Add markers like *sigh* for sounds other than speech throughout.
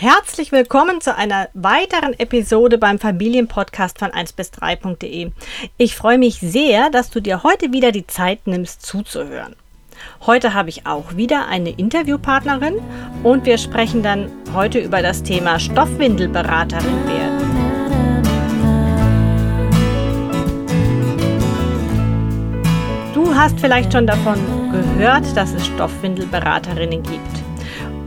Herzlich willkommen zu einer weiteren Episode beim Familienpodcast von 1 bis 3.de. Ich freue mich sehr, dass du dir heute wieder die Zeit nimmst zuzuhören. Heute habe ich auch wieder eine Interviewpartnerin und wir sprechen dann heute über das Thema Stoffwindelberaterin werden. Du hast vielleicht schon davon gehört, dass es Stoffwindelberaterinnen gibt.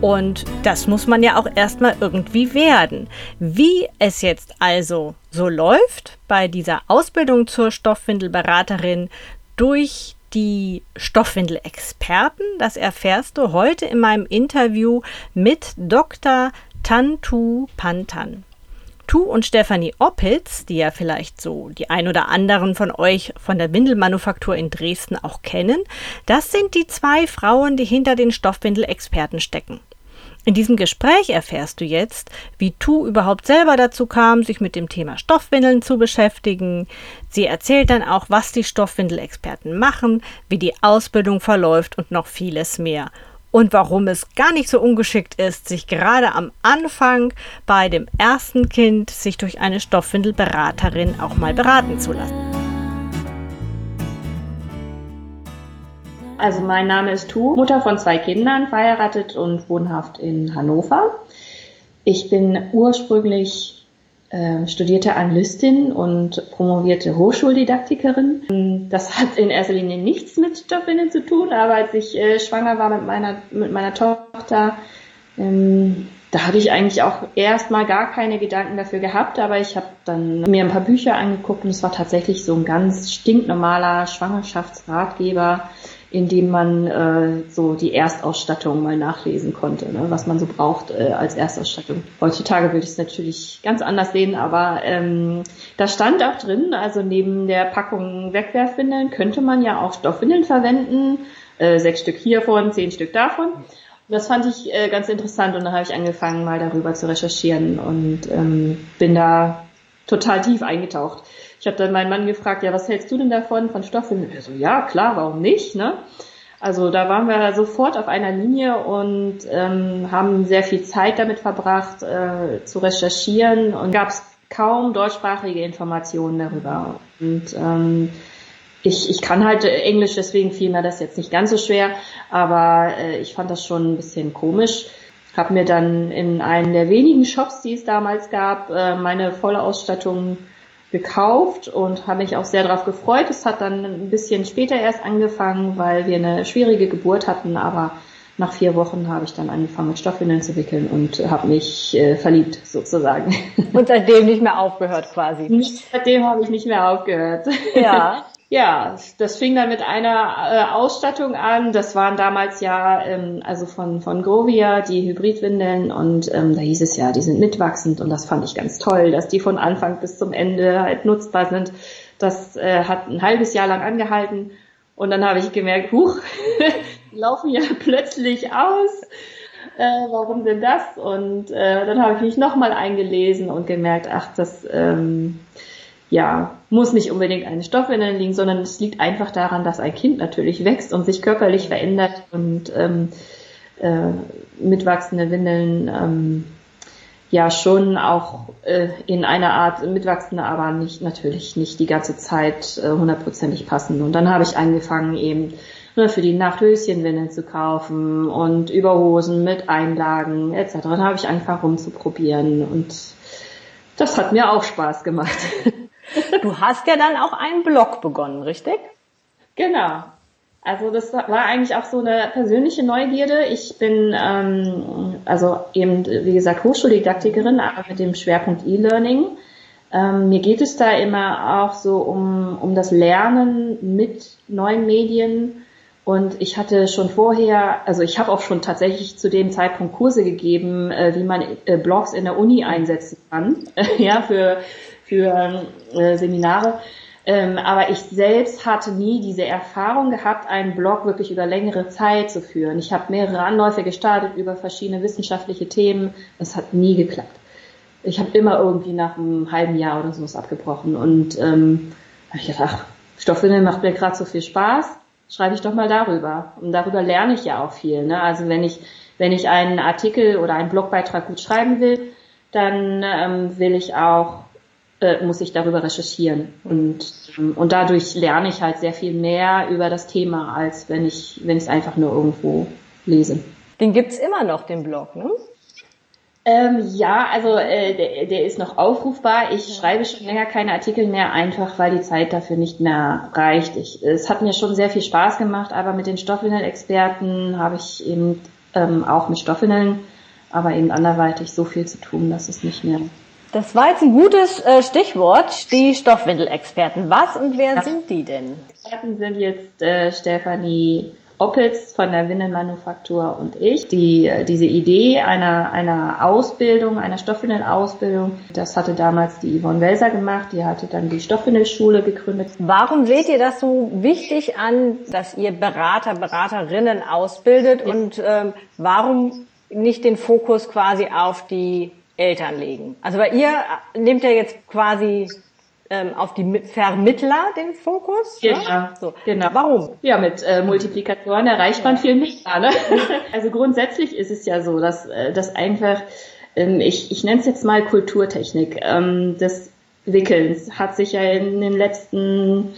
Und das muss man ja auch erstmal irgendwie werden. Wie es jetzt also so läuft bei dieser Ausbildung zur Stoffwindelberaterin durch die Stoffwindelexperten, das erfährst du heute in meinem Interview mit Dr. Tantu Pantan. Tu und Stefanie Oppitz, die ja vielleicht so die ein oder anderen von euch von der Windelmanufaktur in Dresden auch kennen, das sind die zwei Frauen, die hinter den Stoffwindelexperten stecken. In diesem Gespräch erfährst du jetzt, wie Tu überhaupt selber dazu kam, sich mit dem Thema Stoffwindeln zu beschäftigen. Sie erzählt dann auch, was die Stoffwindelexperten machen, wie die Ausbildung verläuft und noch vieles mehr. Und warum es gar nicht so ungeschickt ist, sich gerade am Anfang bei dem ersten Kind sich durch eine Stoffwindelberaterin auch mal beraten zu lassen. Also mein Name ist Tu, Mutter von zwei Kindern, verheiratet und wohnhaft in Hannover. Ich bin ursprünglich äh, studierte Anglistin und promovierte Hochschuldidaktikerin. Das hat in erster Linie nichts mit Stoffwindeln zu tun, aber als ich äh, schwanger war mit meiner, mit meiner Tochter, ähm, da hatte ich eigentlich auch erstmal gar keine Gedanken dafür gehabt, aber ich habe dann mir ein paar Bücher angeguckt und es war tatsächlich so ein ganz stinknormaler Schwangerschaftsratgeber, in dem man äh, so die Erstausstattung mal nachlesen konnte, ne, was man so braucht äh, als Erstausstattung. Heutzutage würde ich es natürlich ganz anders sehen, aber ähm, da stand auch drin, also neben der Packung Wegwerfwindeln könnte man ja auch Stoffwindeln verwenden, äh, sechs Stück hiervon, zehn Stück davon. Das fand ich äh, ganz interessant und dann habe ich angefangen, mal darüber zu recherchieren und ähm, bin da total tief eingetaucht. Ich habe dann meinen Mann gefragt, ja, was hältst du denn davon von Stoffwindeln? Er so, ja, klar, warum nicht? Ne? Also da waren wir sofort auf einer Linie und ähm, haben sehr viel Zeit damit verbracht, äh, zu recherchieren und gab es kaum deutschsprachige Informationen darüber. Und ähm, ich, ich kann halt Englisch, deswegen fiel mir das jetzt nicht ganz so schwer, aber äh, ich fand das schon ein bisschen komisch. Habe mir dann in einem der wenigen Shops, die es damals gab, äh, meine volle Ausstattung gekauft und habe mich auch sehr darauf gefreut. Es hat dann ein bisschen später erst angefangen, weil wir eine schwierige Geburt hatten, aber nach vier Wochen habe ich dann angefangen mit Stoffwindeln zu wickeln und habe mich äh, verliebt sozusagen. Und seitdem nicht mehr aufgehört quasi. Seitdem habe ich nicht mehr aufgehört. Ja. *laughs* Ja, das fing dann mit einer äh, Ausstattung an. Das waren damals ja ähm, also von von Grovia die Hybridwindeln und ähm, da hieß es ja, die sind mitwachsend und das fand ich ganz toll, dass die von Anfang bis zum Ende halt nutzbar sind. Das äh, hat ein halbes Jahr lang angehalten und dann habe ich gemerkt, huch, *laughs* laufen ja plötzlich aus. Äh, warum denn das? Und äh, dann habe ich mich nochmal eingelesen und gemerkt, ach, das ähm, ja, muss nicht unbedingt eine Stoffwindel liegen, sondern es liegt einfach daran, dass ein Kind natürlich wächst und sich körperlich verändert und ähm, äh, mitwachsende Windeln ähm, ja schon auch äh, in einer Art mitwachsende, aber nicht natürlich nicht die ganze Zeit äh, hundertprozentig passen. Und dann habe ich angefangen eben ne, für die Nacht Höschenwindeln zu kaufen und Überhosen mit Einlagen etc. Dann habe ich angefangen rumzuprobieren und das hat mir auch Spaß gemacht. *laughs* Du hast ja dann auch einen Blog begonnen, richtig? Genau. Also das war eigentlich auch so eine persönliche Neugierde. Ich bin ähm, also eben, wie gesagt, Hochschuldidaktikerin, aber mit dem Schwerpunkt E-Learning. Ähm, mir geht es da immer auch so um, um das Lernen mit neuen Medien. Und ich hatte schon vorher, also ich habe auch schon tatsächlich zu dem Zeitpunkt Kurse gegeben, äh, wie man äh, Blogs in der Uni einsetzen kann, *laughs* ja, für für äh, Seminare. Ähm, aber ich selbst hatte nie diese Erfahrung gehabt, einen Blog wirklich über längere Zeit zu führen. Ich habe mehrere Anläufe gestartet über verschiedene wissenschaftliche Themen. Das hat nie geklappt. Ich habe immer irgendwie nach einem halben Jahr oder so abgebrochen. Und ähm, habe ich gedacht, ach, Stoffwindeln macht mir gerade so viel Spaß, schreibe ich doch mal darüber. Und darüber lerne ich ja auch viel. Ne? Also wenn ich wenn ich einen Artikel oder einen Blogbeitrag gut schreiben will, dann ähm, will ich auch, äh, muss ich darüber recherchieren. Und, ähm, und dadurch lerne ich halt sehr viel mehr über das Thema, als wenn ich, wenn ich es einfach nur irgendwo lese. Den gibt's immer noch, den Blog, ne? Ähm, ja, also äh, der, der ist noch aufrufbar. Ich schreibe schon länger keine Artikel mehr, einfach weil die Zeit dafür nicht mehr reicht. Ich, es hat mir schon sehr viel Spaß gemacht, aber mit den Stoffwindeln-Experten habe ich eben ähm, auch mit Stoffwindeln, aber eben anderweitig so viel zu tun, dass es nicht mehr. Das war jetzt ein gutes äh, Stichwort, die Stoffwindelexperten. Was und wer ja. sind die denn? Experten sind jetzt äh, Stefanie Oppels von der Windelmanufaktur und ich. Die, diese Idee einer, einer Ausbildung, einer Stoffwindelausbildung, das hatte damals die Yvonne Welser gemacht. Die hatte dann die Stoffwindelschule gegründet. Warum seht ihr das so wichtig an, dass ihr Berater, Beraterinnen ausbildet ja. und ähm, warum nicht den Fokus quasi auf die Eltern legen? Also weil ihr nehmt ja jetzt quasi ähm, auf die Vermittler den Fokus. Ne? Genau. Ja? So. genau. Warum? Ja, mit äh, Multiplikatoren erreicht man viel mehr. Ne? *laughs* also grundsätzlich ist es ja so, dass, äh, dass einfach, ähm, ich, ich nenne es jetzt mal Kulturtechnik, ähm, des Wickelns hat sich ja in den letzten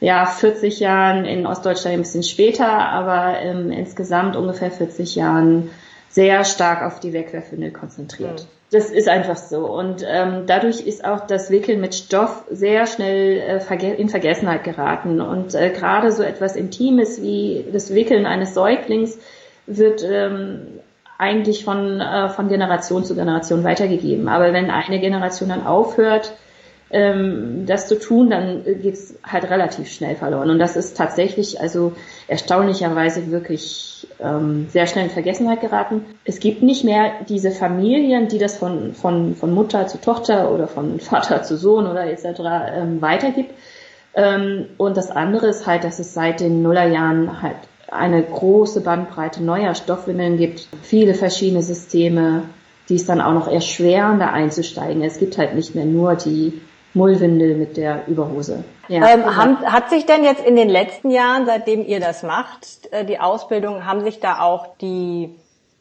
ja, 40 Jahren in Ostdeutschland ein bisschen später, aber ähm, insgesamt ungefähr 40 Jahren sehr stark auf die Wegwerfwindel konzentriert. Das ist einfach so. Und ähm, dadurch ist auch das Wickeln mit Stoff sehr schnell äh, verge in Vergessenheit geraten. Und äh, gerade so etwas Intimes wie das Wickeln eines Säuglings wird ähm, eigentlich von, äh, von Generation zu Generation weitergegeben. Aber wenn eine Generation dann aufhört, ähm, das zu tun, dann geht's halt relativ schnell verloren. Und das ist tatsächlich also erstaunlicherweise wirklich ähm, sehr schnell in Vergessenheit geraten. Es gibt nicht mehr diese Familien, die das von, von, von Mutter zu Tochter oder von *laughs* Vater zu Sohn oder etc. Ähm, weitergibt. Ähm, und das andere ist halt, dass es seit den Nullerjahren halt eine große Bandbreite neuer Stoffwindeln gibt, viele verschiedene Systeme, die es dann auch noch erschweren, da einzusteigen. Es gibt halt nicht mehr nur die Mullwindel mit der Überhose. Ja. Ähm, haben, hat sich denn jetzt in den letzten Jahren, seitdem ihr das macht, äh, die Ausbildung, haben sich da auch die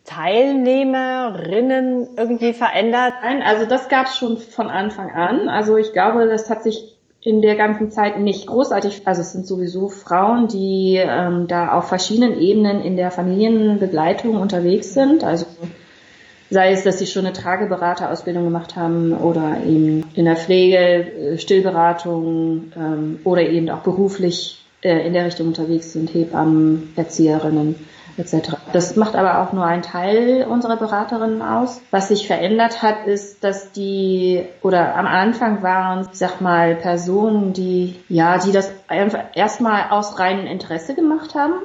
Teilnehmerinnen irgendwie verändert? Nein, also das gab es schon von Anfang an. Also ich glaube, das hat sich in der ganzen Zeit nicht großartig, also es sind sowieso Frauen, die ähm, da auf verschiedenen Ebenen in der Familienbegleitung unterwegs sind. Also Sei es, dass sie schon eine Trageberaterausbildung gemacht haben oder eben in der Pflege, äh, Stillberatung ähm, oder eben auch beruflich äh, in der Richtung unterwegs sind, Hebammen, Erzieherinnen etc. Das macht aber auch nur ein Teil unserer Beraterinnen aus. Was sich verändert hat, ist, dass die oder am Anfang waren, ich sag mal, Personen, die ja, die das einfach erstmal aus reinem Interesse gemacht haben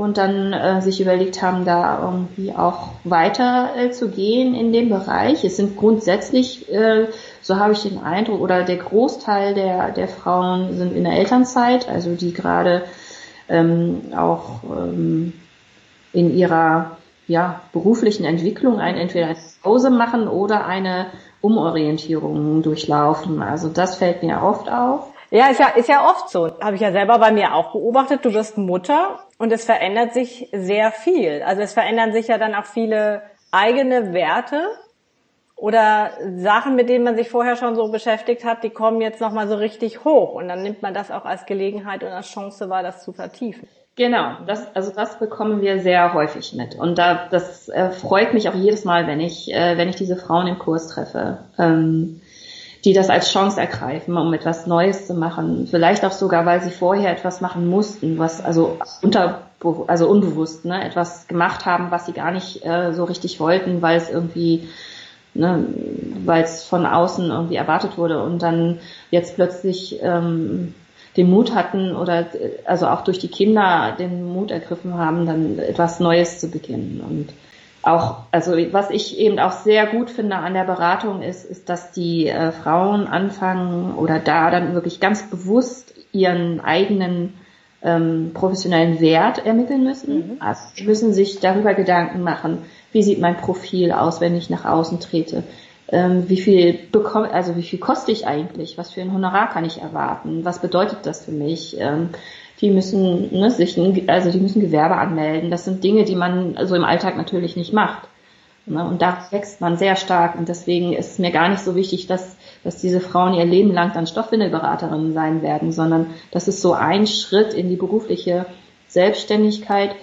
und dann äh, sich überlegt haben, da irgendwie auch weiter äh, zu gehen in dem Bereich. Es sind grundsätzlich, äh, so habe ich den Eindruck, oder der Großteil der, der Frauen sind in der Elternzeit, also die gerade ähm, auch ähm, in ihrer ja, beruflichen Entwicklung ein entweder eine Pause machen oder eine Umorientierung durchlaufen. Also das fällt mir oft auf. Ja, ist ja, ist ja oft so. Habe ich ja selber bei mir auch beobachtet. Du wirst Mutter und es verändert sich sehr viel. Also es verändern sich ja dann auch viele eigene Werte oder Sachen, mit denen man sich vorher schon so beschäftigt hat, die kommen jetzt nochmal so richtig hoch. Und dann nimmt man das auch als Gelegenheit und als Chance wahr, das zu vertiefen. Genau, das, also das bekommen wir sehr häufig mit. Und da, das äh, freut mich auch jedes Mal, wenn ich, äh, wenn ich diese Frauen im Kurs treffe. Ähm, die das als Chance ergreifen, um etwas Neues zu machen. Vielleicht auch sogar, weil sie vorher etwas machen mussten, was also unter, also unbewusst, ne, etwas gemacht haben, was sie gar nicht äh, so richtig wollten, weil es irgendwie, ne, weil es von außen irgendwie erwartet wurde und dann jetzt plötzlich ähm, den Mut hatten oder also auch durch die Kinder den Mut ergriffen haben, dann etwas Neues zu beginnen und auch, also was ich eben auch sehr gut finde an der Beratung ist, ist, dass die äh, Frauen anfangen oder da dann wirklich ganz bewusst ihren eigenen ähm, professionellen Wert ermitteln müssen. Mhm. Also sie müssen sich darüber Gedanken machen, wie sieht mein Profil aus, wenn ich nach außen trete. Ähm, wie viel bekomme, also wie viel koste ich eigentlich? Was für ein Honorar kann ich erwarten? Was bedeutet das für mich? Ähm, die müssen ne, sich, also die müssen Gewerbe anmelden. Das sind Dinge, die man so im Alltag natürlich nicht macht. Ne? Und da wächst man sehr stark. Und deswegen ist es mir gar nicht so wichtig, dass, dass diese Frauen ihr Leben lang dann Stoffwindelberaterinnen sein werden, sondern das ist so ein Schritt in die berufliche Selbstständigkeit,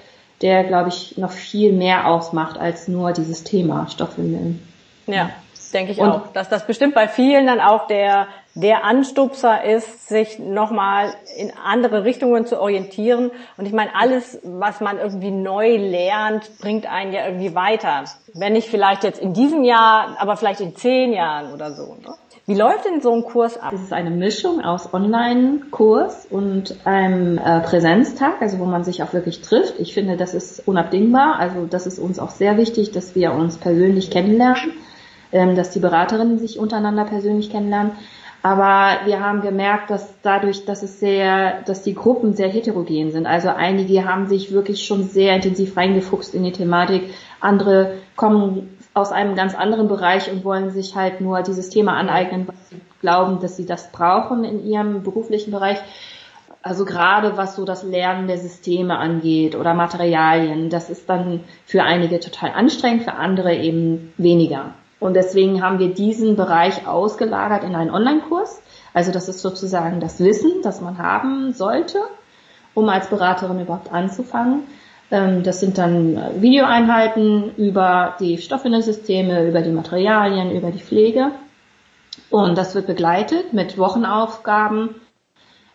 der, glaube ich, noch viel mehr ausmacht als nur dieses Thema Stoffwindeln. Ja, denke ich und, auch. Dass das bestimmt bei vielen dann auch der, der Anstupser ist, sich nochmal in andere Richtungen zu orientieren. Und ich meine, alles, was man irgendwie neu lernt, bringt einen ja irgendwie weiter. Wenn nicht vielleicht jetzt in diesem Jahr, aber vielleicht in zehn Jahren oder so. Ne? Wie läuft denn so ein Kurs ab? Es ist eine Mischung aus Online-Kurs und einem äh, Präsenztag, also wo man sich auch wirklich trifft. Ich finde, das ist unabdingbar. Also das ist uns auch sehr wichtig, dass wir uns persönlich kennenlernen, ähm, dass die Beraterinnen sich untereinander persönlich kennenlernen. Aber wir haben gemerkt, dass dadurch, dass es sehr, dass die Gruppen sehr heterogen sind. Also einige haben sich wirklich schon sehr intensiv reingefuchst in die Thematik. Andere kommen aus einem ganz anderen Bereich und wollen sich halt nur dieses Thema aneignen, weil sie glauben, dass sie das brauchen in ihrem beruflichen Bereich. Also gerade was so das Lernen der Systeme angeht oder Materialien, das ist dann für einige total anstrengend, für andere eben weniger. Und deswegen haben wir diesen Bereich ausgelagert in einen Online-Kurs. Also das ist sozusagen das Wissen, das man haben sollte, um als Beraterin überhaupt anzufangen. Ähm, das sind dann Videoeinheiten über die Stoffwindelsysteme, über die Materialien, über die Pflege. Und das wird begleitet mit Wochenaufgaben.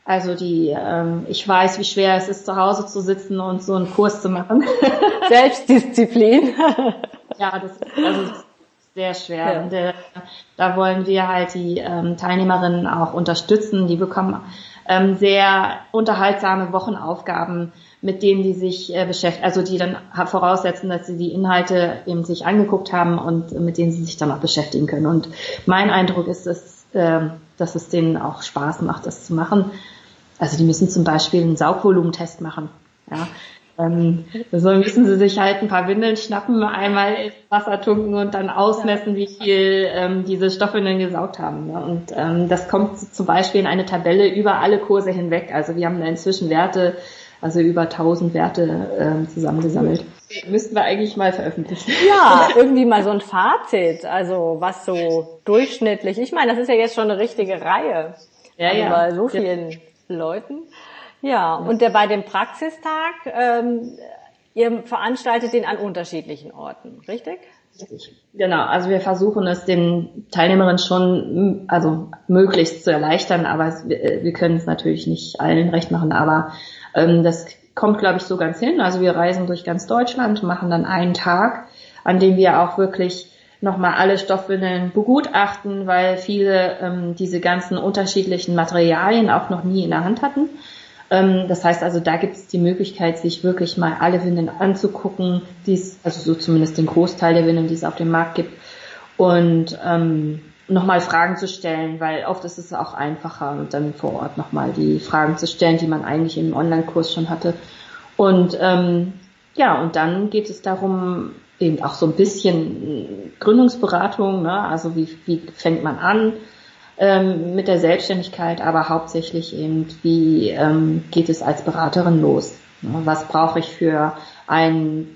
Also die, ähm, ich weiß, wie schwer es ist, zu Hause zu sitzen und so einen Kurs zu machen. *laughs* Selbstdisziplin. *laughs* ja, das, also das ist sehr schwer. Ja. Und, äh, da wollen wir halt die ähm, Teilnehmerinnen auch unterstützen. Die bekommen ähm, sehr unterhaltsame Wochenaufgaben mit denen die sich äh, beschäftigen, also die dann voraussetzen, dass sie die Inhalte eben sich angeguckt haben und mit denen sie sich dann auch beschäftigen können. Und mein Eindruck ist, dass, äh, dass es denen auch Spaß macht, das zu machen. Also die müssen zum Beispiel einen Saugvolumentest machen. Ja. Ähm, so müssen sie sich halt ein paar Windeln schnappen, einmal ins Wasser tunken und dann ausmessen, wie viel ähm, diese Stoffwindeln gesaugt haben. Ne? Und ähm, das kommt zum Beispiel in eine Tabelle über alle Kurse hinweg. Also wir haben da inzwischen Werte also über 1000 Werte äh, zusammengesammelt. Müssten wir eigentlich mal veröffentlichen. Ja, *laughs* irgendwie mal so ein Fazit, also was so durchschnittlich. Ich meine, das ist ja jetzt schon eine richtige Reihe. Ja, ja. Bei so vielen ja. Leuten. Ja, und der bei dem Praxistag, ähm, ihr veranstaltet den an unterschiedlichen Orten, richtig? Genau, also wir versuchen es den Teilnehmerinnen schon also möglichst zu erleichtern, aber wir können es natürlich nicht allen recht machen, aber ähm, das kommt, glaube ich, so ganz hin. Also wir reisen durch ganz Deutschland, machen dann einen Tag, an dem wir auch wirklich nochmal alle Stoffwindeln begutachten, weil viele ähm, diese ganzen unterschiedlichen Materialien auch noch nie in der Hand hatten. Ähm, das heißt also, da gibt es die Möglichkeit, sich wirklich mal alle Windeln anzugucken, die es, also so zumindest den Großteil der Windeln, die es auf dem Markt gibt. Und ähm, nochmal Fragen zu stellen, weil oft ist es auch einfacher, dann vor Ort nochmal die Fragen zu stellen, die man eigentlich im Online-Kurs schon hatte. Und ähm, ja, und dann geht es darum, eben auch so ein bisschen Gründungsberatung, ne? also wie, wie fängt man an ähm, mit der Selbstständigkeit, aber hauptsächlich eben, wie ähm, geht es als Beraterin los? Ne? Was brauche ich für ein,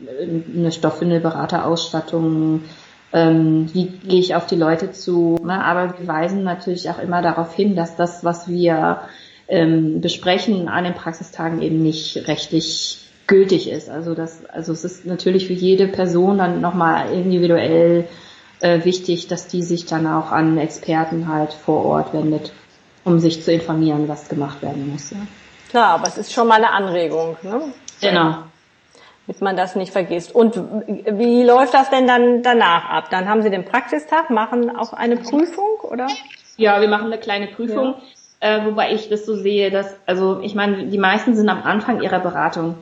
eine Stoffwindelberaterausstattung? ähm, wie gehe ich auf die Leute zu. Ne? Aber wir weisen natürlich auch immer darauf hin, dass das, was wir ähm, besprechen an den Praxistagen eben nicht rechtlich gültig ist. Also das, also es ist natürlich für jede Person dann nochmal individuell äh, wichtig, dass die sich dann auch an Experten halt vor Ort wendet, um sich zu informieren, was gemacht werden muss. Ja. Klar, aber es ist schon mal eine Anregung. Ne? Genau damit man das nicht vergisst. Und wie läuft das denn dann danach ab? Dann haben Sie den Praxistag, machen auch eine Prüfung, oder? Ja, wir machen eine kleine Prüfung, ja. äh, wobei ich das so sehe, dass, also ich meine, die meisten sind am Anfang ihrer Beratung,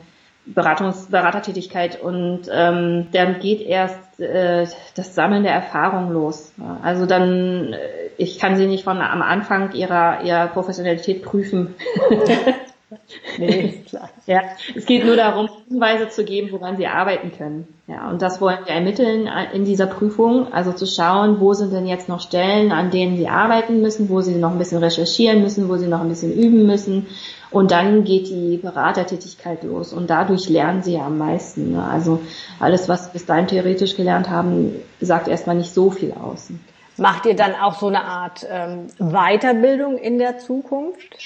Beratungs Beratertätigkeit und ähm, dann geht erst äh, das Sammeln der Erfahrung los. Also dann, äh, ich kann sie nicht von am Anfang ihrer ihrer Professionalität prüfen. *laughs* *laughs* Nee, klar. Ja, es geht nur darum, Hinweise zu geben, woran sie arbeiten können. Ja, und das wollen wir ermitteln in dieser Prüfung. Also zu schauen, wo sind denn jetzt noch Stellen, an denen sie arbeiten müssen, wo sie noch ein bisschen recherchieren müssen, wo sie noch ein bisschen üben müssen. Und dann geht die Beratertätigkeit los. Und dadurch lernen sie ja am meisten. Ne? Also alles, was wir bis dahin theoretisch gelernt haben, sagt erstmal nicht so viel aus. Macht ihr dann auch so eine Art ähm, Weiterbildung in der Zukunft?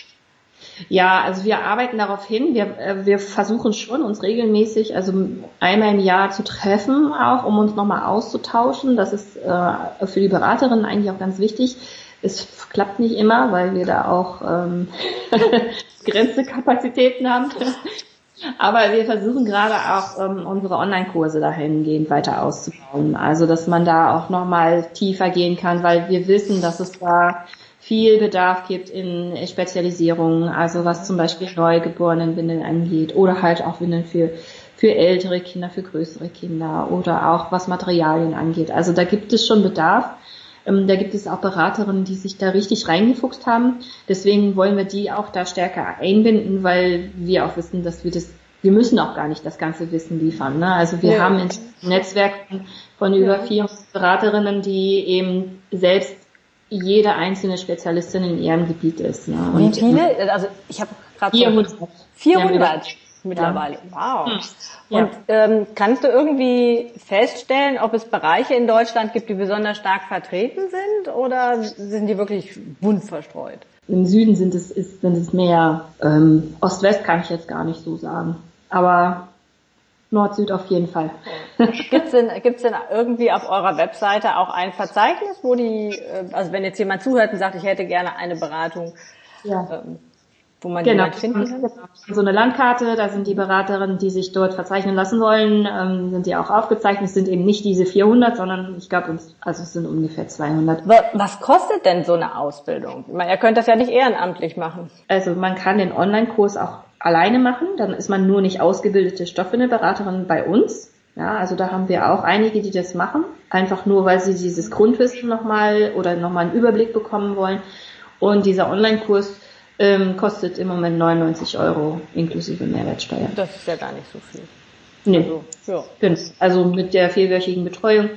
Ja, also wir arbeiten darauf hin. Wir, äh, wir versuchen schon, uns regelmäßig, also einmal im Jahr zu treffen, auch um uns nochmal auszutauschen. Das ist äh, für die Beraterinnen eigentlich auch ganz wichtig. Es klappt nicht immer, weil wir da auch ähm, *laughs* begrenzte Kapazitäten haben. *laughs* Aber wir versuchen gerade auch ähm, unsere Online-Kurse dahingehend weiter auszubauen. Also dass man da auch nochmal tiefer gehen kann, weil wir wissen, dass es da viel Bedarf gibt in Spezialisierungen, also was zum Beispiel neugeborenen Windeln angeht oder halt auch Windeln für, für ältere Kinder, für größere Kinder oder auch was Materialien angeht. Also da gibt es schon Bedarf. Ähm, da gibt es auch Beraterinnen, die sich da richtig reingefuchst haben. Deswegen wollen wir die auch da stärker einbinden, weil wir auch wissen, dass wir das, wir müssen auch gar nicht das ganze Wissen liefern. Ne? Also wir ja. haben ein Netzwerk von über 400 Beraterinnen, die eben selbst jede einzelne Spezialistin in ihrem Gebiet ist. Ne? Und Wie viele? Also ich habe gerade 400. 400 mittlerweile. Ja. Wow. Hm. Und ähm, kannst du irgendwie feststellen, ob es Bereiche in Deutschland gibt, die besonders stark vertreten sind oder sind die wirklich bunt verstreut? Im Süden sind es, ist, sind es mehr, ähm, Ost-West kann ich jetzt gar nicht so sagen. Aber Nord-Süd auf jeden Fall. Gibt es denn, gibt's denn irgendwie auf eurer Webseite auch ein Verzeichnis, wo die, äh, also wenn jetzt jemand zuhört und sagt, ich hätte gerne eine Beratung, ja. ähm, wo man genau. jemand finden kann? So eine Landkarte, da sind die Beraterinnen, die sich dort verzeichnen lassen wollen, ähm, sind die auch aufgezeichnet. Es sind eben nicht diese 400, sondern ich glaube, also es sind ungefähr 200. Was kostet denn so eine Ausbildung? Ich meine, ihr könnt das ja nicht ehrenamtlich machen. Also man kann den Online-Kurs auch alleine machen, dann ist man nur nicht ausgebildete Stoffwindelberaterin bei uns. Ja, also da haben wir auch einige, die das machen, einfach nur, weil sie dieses Grundwissen nochmal oder nochmal einen Überblick bekommen wollen. Und dieser Online-Kurs ähm, kostet im Moment 99 Euro inklusive Mehrwertsteuer. Das ist ja gar nicht so viel. Nee. Also, ja. Genau. Also mit der vierwöchigen Betreuung,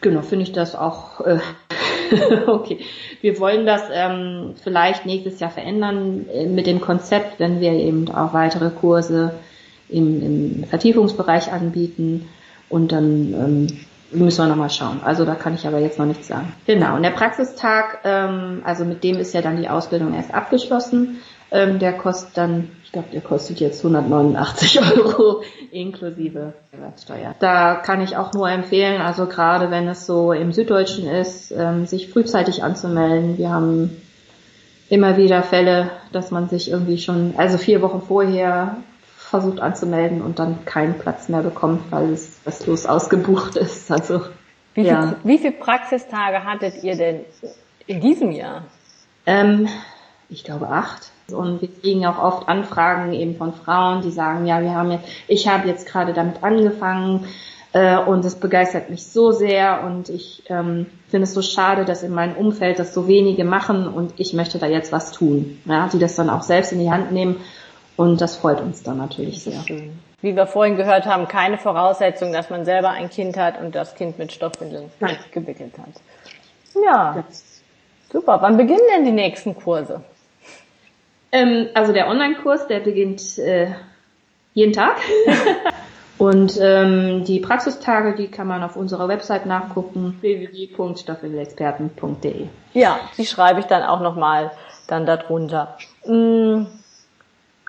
genau, finde ich das auch äh, *laughs* okay. Wir wollen das ähm, vielleicht nächstes Jahr verändern äh, mit dem Konzept, wenn wir eben auch weitere Kurse im, im Vertiefungsbereich anbieten und dann ähm, müssen wir nochmal schauen. Also da kann ich aber jetzt noch nichts sagen. Genau. Und der Praxistag, ähm, also mit dem ist ja dann die Ausbildung erst abgeschlossen. Ähm, der kostet dann, ich glaube, der kostet jetzt 189 *laughs* Euro inklusive Mehrwertsteuer. Da kann ich auch nur empfehlen, also gerade wenn es so im Süddeutschen ist, ähm, sich frühzeitig anzumelden. Wir haben immer wieder Fälle, dass man sich irgendwie schon, also vier Wochen vorher versucht anzumelden und dann keinen Platz mehr bekommt, weil es restlos ausgebucht ist. Also wie, ja. viel, wie viele Praxistage hattet ihr denn in diesem Jahr? Ähm, ich glaube acht. Und wir kriegen auch oft Anfragen eben von Frauen, die sagen, ja, wir haben jetzt, ich habe jetzt gerade damit angefangen äh, und es begeistert mich so sehr und ich ähm, finde es so schade, dass in meinem Umfeld das so wenige machen und ich möchte da jetzt was tun. Ja, die das dann auch selbst in die Hand nehmen und das freut uns dann natürlich sehr. Schön. Wie wir vorhin gehört haben, keine Voraussetzung, dass man selber ein Kind hat und das Kind mit Stoffwindeln Nein. gewickelt hat. Ja, ja, super. Wann beginnen denn die nächsten Kurse? Ähm, also der Online-Kurs, der beginnt äh, jeden Tag. *laughs* Und ähm, die Praxistage, die kann man auf unserer Website nachgucken, www.stoffwindelexperten.de. Ja, die schreibe ich dann auch nochmal dann darunter. Hm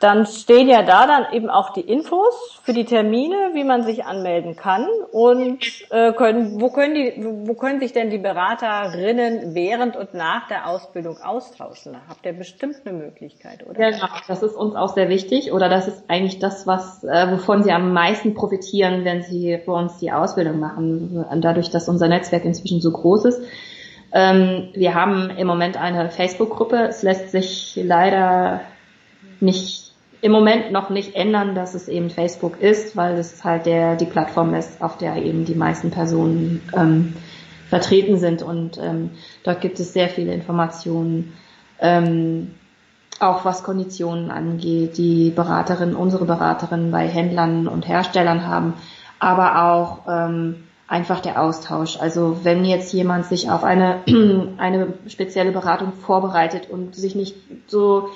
dann stehen ja da dann eben auch die Infos für die Termine, wie man sich anmelden kann und äh, können, wo können die, wo können sich denn die Beraterinnen während und nach der Ausbildung austauschen? Da habt ihr bestimmt eine Möglichkeit, oder? Genau. Das ist uns auch sehr wichtig oder das ist eigentlich das, was äh, wovon sie am meisten profitieren, wenn sie für uns die Ausbildung machen. Dadurch, dass unser Netzwerk inzwischen so groß ist. Ähm, wir haben im Moment eine Facebook-Gruppe. Es lässt sich leider nicht im Moment noch nicht ändern, dass es eben Facebook ist, weil es halt der die Plattform ist, auf der eben die meisten Personen ähm, vertreten sind und ähm, dort gibt es sehr viele Informationen. Ähm, auch was Konditionen angeht, die Beraterinnen, unsere Beraterinnen bei Händlern und Herstellern haben, aber auch ähm, einfach der Austausch. Also wenn jetzt jemand sich auf eine, *clears throat* eine spezielle Beratung vorbereitet und sich nicht so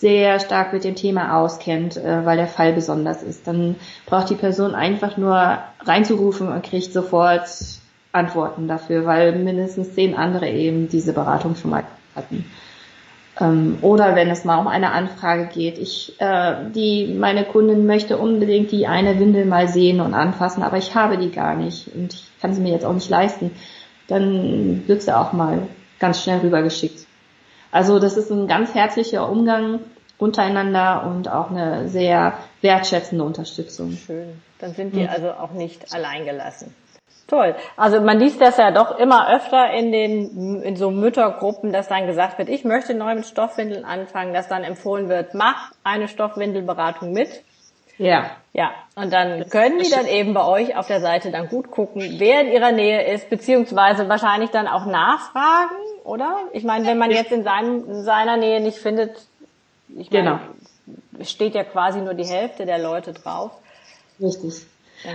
sehr stark mit dem Thema auskennt, äh, weil der Fall besonders ist, dann braucht die Person einfach nur reinzurufen und kriegt sofort Antworten dafür, weil mindestens zehn andere eben diese Beratung schon mal hatten. Ähm, oder wenn es mal um eine Anfrage geht, ich, äh, die, meine Kundin möchte unbedingt die eine Windel mal sehen und anfassen, aber ich habe die gar nicht und ich kann sie mir jetzt auch nicht leisten, dann wird sie auch mal ganz schnell rübergeschickt. Also das ist ein ganz herzlicher Umgang untereinander und auch eine sehr wertschätzende Unterstützung. Schön. Dann sind die also auch nicht alleingelassen. Toll. Also man liest das ja doch immer öfter in den in so Müttergruppen, dass dann gesagt wird, ich möchte neu mit Stoffwindeln anfangen, dass dann empfohlen wird, mach eine Stoffwindelberatung mit. Ja. Ja. Und dann können die dann eben bei euch auf der Seite dann gut gucken, wer in ihrer Nähe ist, beziehungsweise wahrscheinlich dann auch nachfragen, oder? Ich meine, wenn man jetzt in, seinem, in seiner Nähe nicht findet, ich meine, genau. steht ja quasi nur die Hälfte der Leute drauf. Richtig.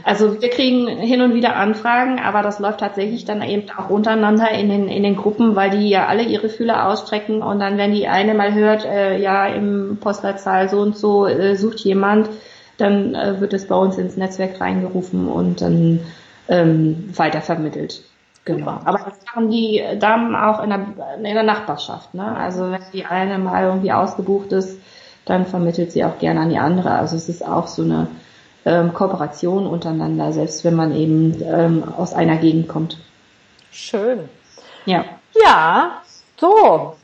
Also wir kriegen hin und wieder Anfragen, aber das läuft tatsächlich dann eben auch untereinander in den, in den Gruppen, weil die ja alle ihre Fühler ausstrecken und dann, wenn die eine mal hört, äh, ja, im Postleitzahl so und so äh, sucht jemand, dann äh, wird es bei uns ins Netzwerk reingerufen und dann ähm, weitervermittelt. Genau. Aber das machen die Damen auch in der, in der Nachbarschaft. Ne? Also wenn die eine mal irgendwie ausgebucht ist, dann vermittelt sie auch gerne an die andere. Also es ist auch so eine ähm, Kooperation untereinander, selbst wenn man eben ähm, aus einer Gegend kommt. Schön. Ja. Ja, so.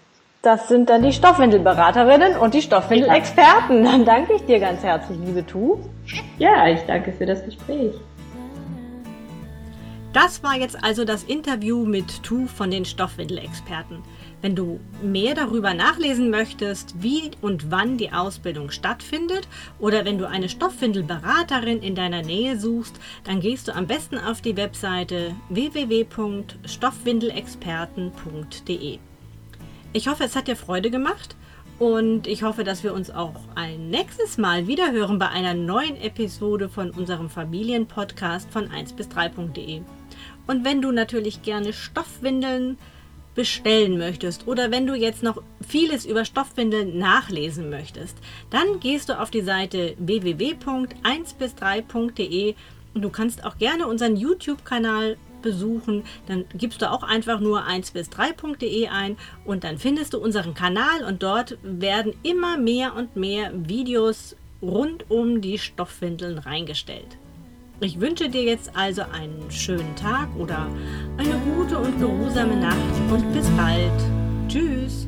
Das sind dann die Stoffwindelberaterinnen und die Stoffwindelexperten. Dann danke ich dir ganz herzlich, liebe Tu. Ja, ich danke für das Gespräch. Das war jetzt also das Interview mit Tu von den Stoffwindelexperten. Wenn du mehr darüber nachlesen möchtest, wie und wann die Ausbildung stattfindet oder wenn du eine Stoffwindelberaterin in deiner Nähe suchst, dann gehst du am besten auf die Webseite www.stoffwindelexperten.de. Ich hoffe, es hat dir Freude gemacht und ich hoffe, dass wir uns auch ein nächstes Mal wieder hören bei einer neuen Episode von unserem Familienpodcast von 1 bis 3.de. Und wenn du natürlich gerne Stoffwindeln bestellen möchtest oder wenn du jetzt noch vieles über Stoffwindeln nachlesen möchtest, dann gehst du auf die Seite www.1bis3.de und du kannst auch gerne unseren YouTube-Kanal besuchen, dann gibst du auch einfach nur 1 bis 3.de ein und dann findest du unseren Kanal und dort werden immer mehr und mehr Videos rund um die Stoffwindeln reingestellt. Ich wünsche dir jetzt also einen schönen Tag oder eine gute und geruhsame Nacht und bis bald. Tschüss.